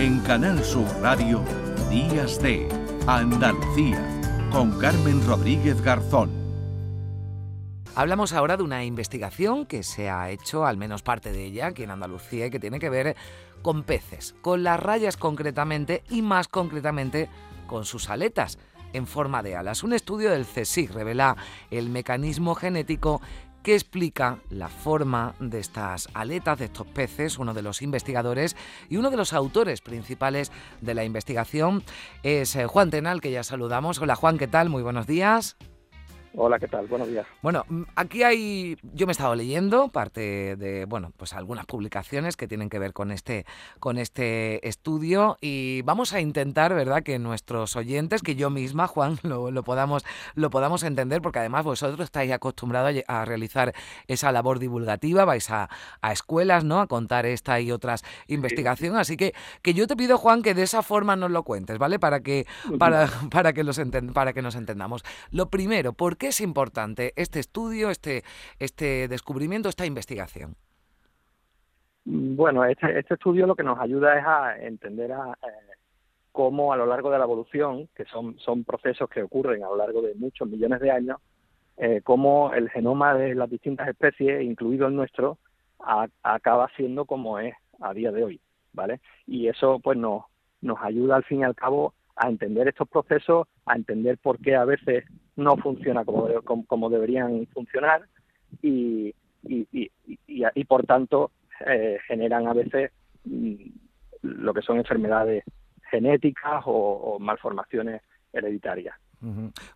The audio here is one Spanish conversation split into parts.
En Canal Sur Radio, Días de Andalucía, con Carmen Rodríguez Garzón. Hablamos ahora de una investigación que se ha hecho, al menos parte de ella, aquí en Andalucía, y que tiene que ver con peces, con las rayas concretamente y más concretamente con sus aletas en forma de alas. Un estudio del CSIC revela el mecanismo genético que explica la forma de estas aletas, de estos peces. Uno de los investigadores y uno de los autores principales de la investigación es eh, Juan Tenal, que ya saludamos. Hola Juan, ¿qué tal? Muy buenos días. Hola, ¿qué tal? Buenos días. Bueno, mm, aquí hay, yo me he estado leyendo parte de, bueno, pues algunas publicaciones que tienen que ver con este, con este estudio y vamos a intentar, ¿verdad?, que nuestros oyentes, que yo misma, Juan, lo, podamos, lo podamos entender, porque además vosotros estáis acostumbrados a, realizar esa labor divulgativa, vais a, escuelas, ¿no?, a contar esta y otras investigaciones, así que, que yo te pido, Juan, que de esa forma nos lo cuentes, ¿vale?, para que, para, para que, los para que nos entendamos. Lo primero, ¿por qué es importante este estudio, este, este descubrimiento, esta investigación? Bueno, este, este estudio lo que nos ayuda es a entender a, eh, cómo a lo largo de la evolución, que son, son procesos que ocurren a lo largo de muchos millones de años, eh, cómo el genoma de las distintas especies, incluido el nuestro, acaba siendo como es a día de hoy, ¿vale? Y eso pues nos, nos ayuda al fin y al cabo a entender estos procesos, a entender por qué a veces no funciona como, como, deberían funcionar y, y, y, y por tanto eh, generan a veces mm, lo que son enfermedades genéticas o malformaciones hereditarias.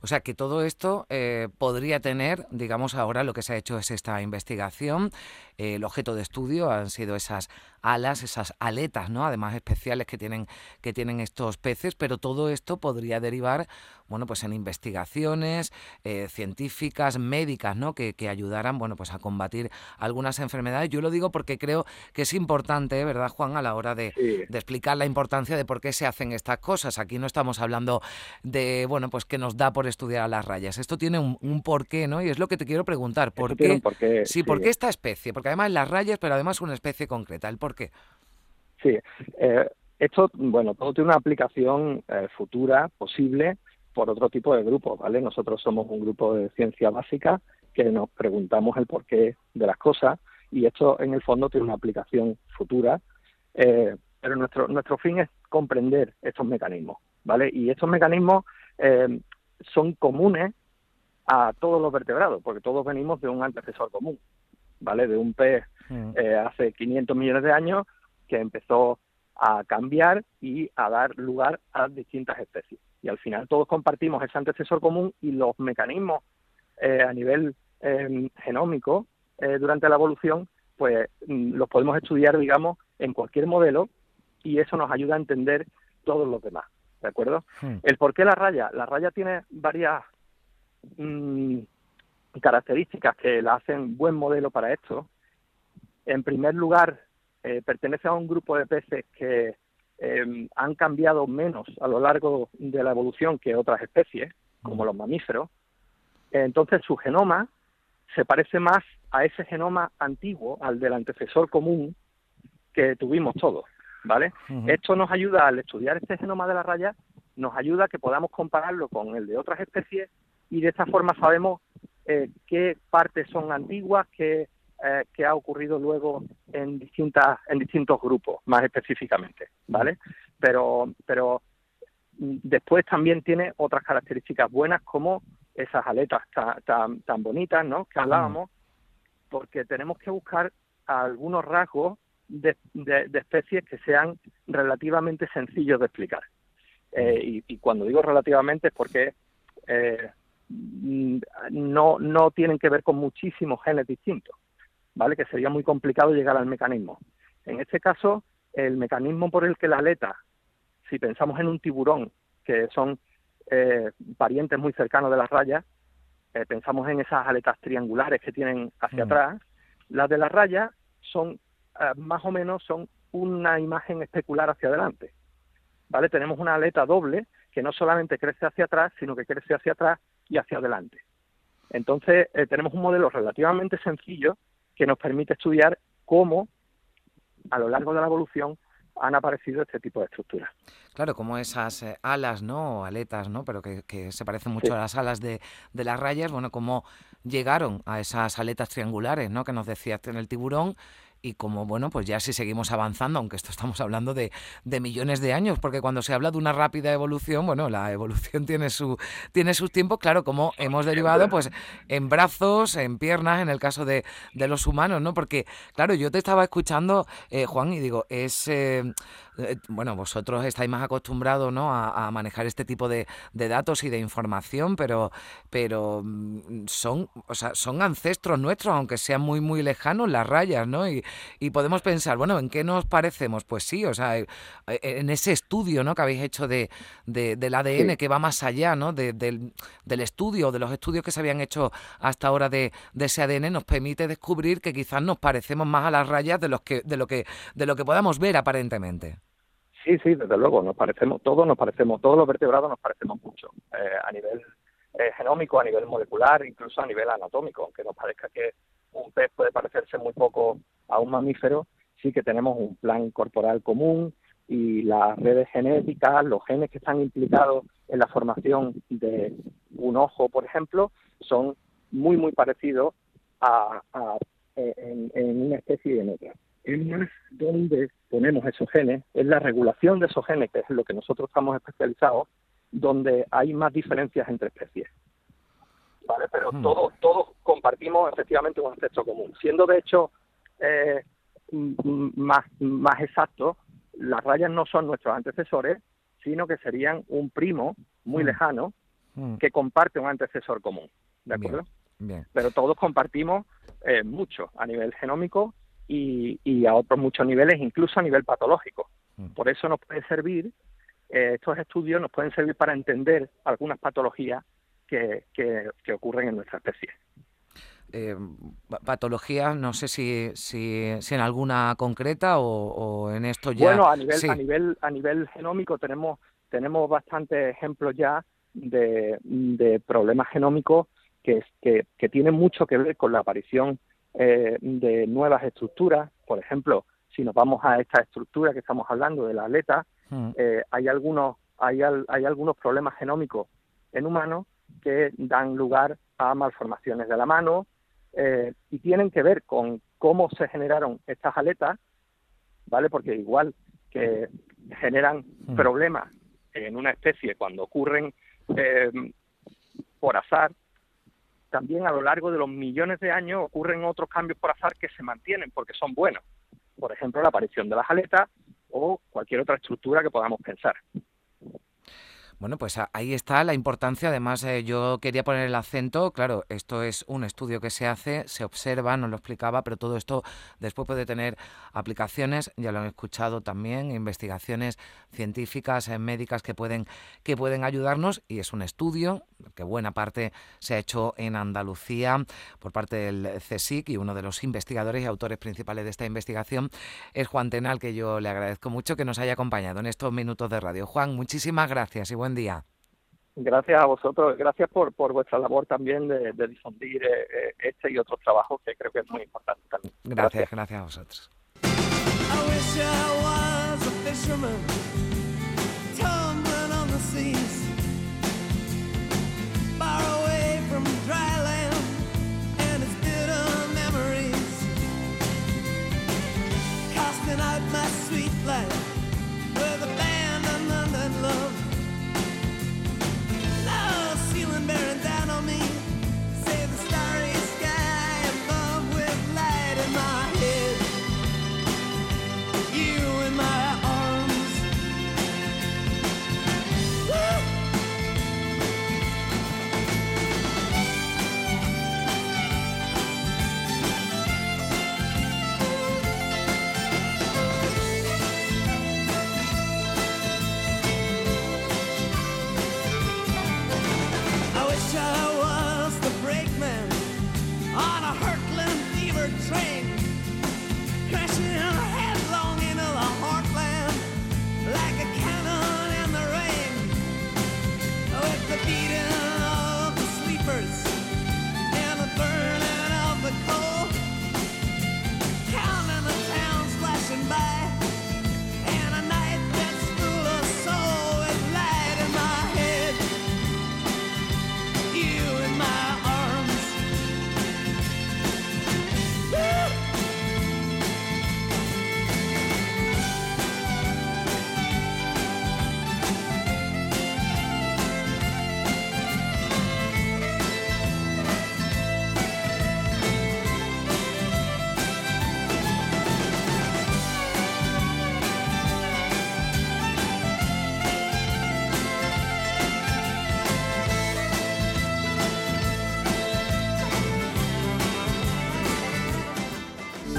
O sea que todo esto eh, podría tener, digamos, ahora lo que se ha hecho es esta investigación. Eh, el objeto de estudio han sido esas alas, esas aletas, ¿no? Además especiales que tienen que tienen estos peces, pero todo esto podría derivar, bueno, pues en investigaciones eh, científicas, médicas, ¿no? Que, que, ayudaran, bueno, pues a combatir algunas enfermedades. Yo lo digo porque creo que es importante, ¿verdad, Juan, a la hora de, de explicar la importancia de por qué se hacen estas cosas. Aquí no estamos hablando de, bueno, pues que nos da por estudiar a las rayas. Esto tiene un, porqué, ¿no? Y es lo que te quiero preguntar. ¿Por qué? sí, ¿por qué esta especie? Porque además las rayas, pero además una especie concreta. ¿El por Sí, eh, esto, bueno, todo tiene una aplicación eh, futura posible por otro tipo de grupos, ¿vale? Nosotros somos un grupo de ciencia básica que nos preguntamos el porqué de las cosas y esto en el fondo tiene una aplicación futura, eh, pero nuestro, nuestro fin es comprender estos mecanismos, ¿vale? Y estos mecanismos eh, son comunes a todos los vertebrados, porque todos venimos de un antecesor común, ¿vale? De un pez mm. eh, hace 500 millones de años que empezó a cambiar y a dar lugar a distintas especies. Y al final todos compartimos ese antecesor común y los mecanismos eh, a nivel em, genómico durante la evolución, pues mm, los podemos estudiar, digamos, en cualquier modelo y eso nos ayuda a entender todos los demás. ¿de acuerdo? Hmm. El por qué la raya. La raya tiene varias mm, características que la hacen buen modelo para esto. En primer lugar, eh, pertenece a un grupo de peces que em, han cambiado menos a lo largo de la evolución que otras especies, como los mamíferos. Entonces, su genoma se parece más a ese genoma antiguo, al del antecesor común que tuvimos todos. ¿vale? Esto nos ayuda al estudiar este genoma de la raya, nos ayuda a que podamos compararlo con el de otras especies y de esta forma sabemos eh, qué partes son antiguas, qué, eh, ha ocurrido luego en distintas en distintos grupos, más específicamente, ¿vale? Pero pero mm, después también tiene otras características buenas como esas aletas tan, tan, bonitas, ¿no? Que hablábamos, porque tenemos que buscar algunos rasgos de, especies que sean relativamente sencillos de explicar. Eh, y, cuando digo relativamente es porque eh, no, no tienen que ver con muchísimos genes distintos, ¿vale? Que sería muy complicado llegar al mecanismo. En este caso, el mecanismo por el que la aleta, si pensamos en un tiburón, que son eh, parientes muy cercanos de las rayas, pensamos en esas aletas triangulares que tienen hacia mm. atrás, las de las rayas son eh, más o menos son una imagen especular hacia adelante. ¿Vale? Tenemos una aleta doble que no solamente crece hacia atrás, sino que crece hacia atrás y hacia adelante. Entonces, eh, tenemos un modelo relativamente sencillo que nos permite estudiar cómo, a lo largo de la evolución, han aparecido este tipo de estructuras. Claro, como esas eh, alas, ¿no? O aletas, ¿no? Pero que, se parecen mucho a las alas de, de, las rayas, bueno, cómo llegaron a esas aletas triangulares, ¿no? Que nos decías en el tiburón y como, bueno, pues ya si seguimos avanzando, aunque esto estamos hablando de, de, millones de años, porque cuando se habla de una rápida evolución, bueno, la evolución tiene su tiene sus tiempos, claro, como hemos derivado pues en brazos, en piernas, en el caso de, de los humanos, ¿no? Porque, claro, yo te estaba escuchando, eh, Juan, y digo, es... Eh, eh, bueno, vosotros estáis más acostumbrados ¿no? a, manejar este tipo de, datos y de información, pero, pero mm, son, o sea, son ancestros nuestros, aunque sean muy, muy lejanos las rayas, ¿no? Y, y podemos pensar, bueno, ¿en qué nos parecemos? Pues sí, o sea, eh, eh, en ese estudio ¿no? que habéis hecho de, del ADN, que va más allá ¿no? del, del, estudio, de los estudios que se habían hecho hasta ahora de, de ese ADN, nos permite descubrir que quizás nos parecemos más a las rayas de, los que, de, lo, que, de lo que podamos ver aparentemente. Sí, sí, desde luego, nos parecemos, todos nos parecemos, todos los vertebrados nos parecemos mucho, eh, a nivel eh, genómico, a nivel molecular, incluso a nivel anatómico, aunque nos parezca que un pez puede parecerse muy poco a un mamífero, sí que tenemos un plan corporal común y las redes genéticas, los genes que están implicados en la formación de un ojo, por ejemplo, son muy, muy parecidos a, en, en una especie y en otra es más donde ponemos esos genes, es la regulación de esos genes, que es lo que nosotros estamos especializados, donde hay más diferencias entre especies. ¿Vale? Pero hmm. todos, todos compartimos efectivamente un ancestro común. Siendo de hecho eh, más, más exacto, las rayas no son nuestros antecesores, sino que serían un primo muy hmm. lejano hmm. que comparte un antecesor común. ¿De acuerdo? Bien. Pero todos compartimos eh, mucho a nivel genómico y, a otros muchos niveles, incluso a nivel patológico. Mm. Por eso nos puede servir, eh, estos estudios nos pueden servir para entender algunas patologías que, que, ocurren en nuestra especie. Eh, patologías, no sé si, si, si, en alguna concreta o, en esto ya. Bueno, a nivel, a nivel, a nivel genómico tenemos, tenemos bastantes ejemplos ya de, de problemas genómicos que, que, que tienen mucho que ver con la aparición eh, de nuevas estructuras. Por ejemplo, si nos vamos a esta estructura que estamos hablando de la aleta, hmm. eh, hay algunos hay, hay algunos problemas genómicos en humanos que dan lugar a malformaciones de la mano eh, y tienen que ver con cómo se generaron estas aletas, ¿vale? Porque igual que generan hmm. problemas en una especie cuando ocurren por azar, también a lo largo de los millones de años ocurren otros cambios por azar que se mantienen porque son buenos. Por ejemplo, la aparición de las aletas o cualquier otra estructura que podamos pensar. Bueno, pues ahí está la importancia. Además, eh, yo quería poner el acento. Claro, esto es un estudio que se hace, se observa, nos lo explicaba, pero todo esto después puede tener aplicaciones, ya lo han escuchado también, investigaciones científicas, eh, médicas que pueden, que pueden ayudarnos. Y es un estudio que buena parte se ha hecho en Andalucía por parte del CSIC y uno de los investigadores y autores principales de esta investigación es Juan Tenal, que yo le agradezco mucho que nos haya acompañado en estos minutos de radio. Juan, muchísimas gracias buen día. Gracias a vosotros, gracias por, por vuestra labor también de, difundir eh, eh, este y otros trabajos que creo que es muy importante también. Gracias, gracias, a vosotros.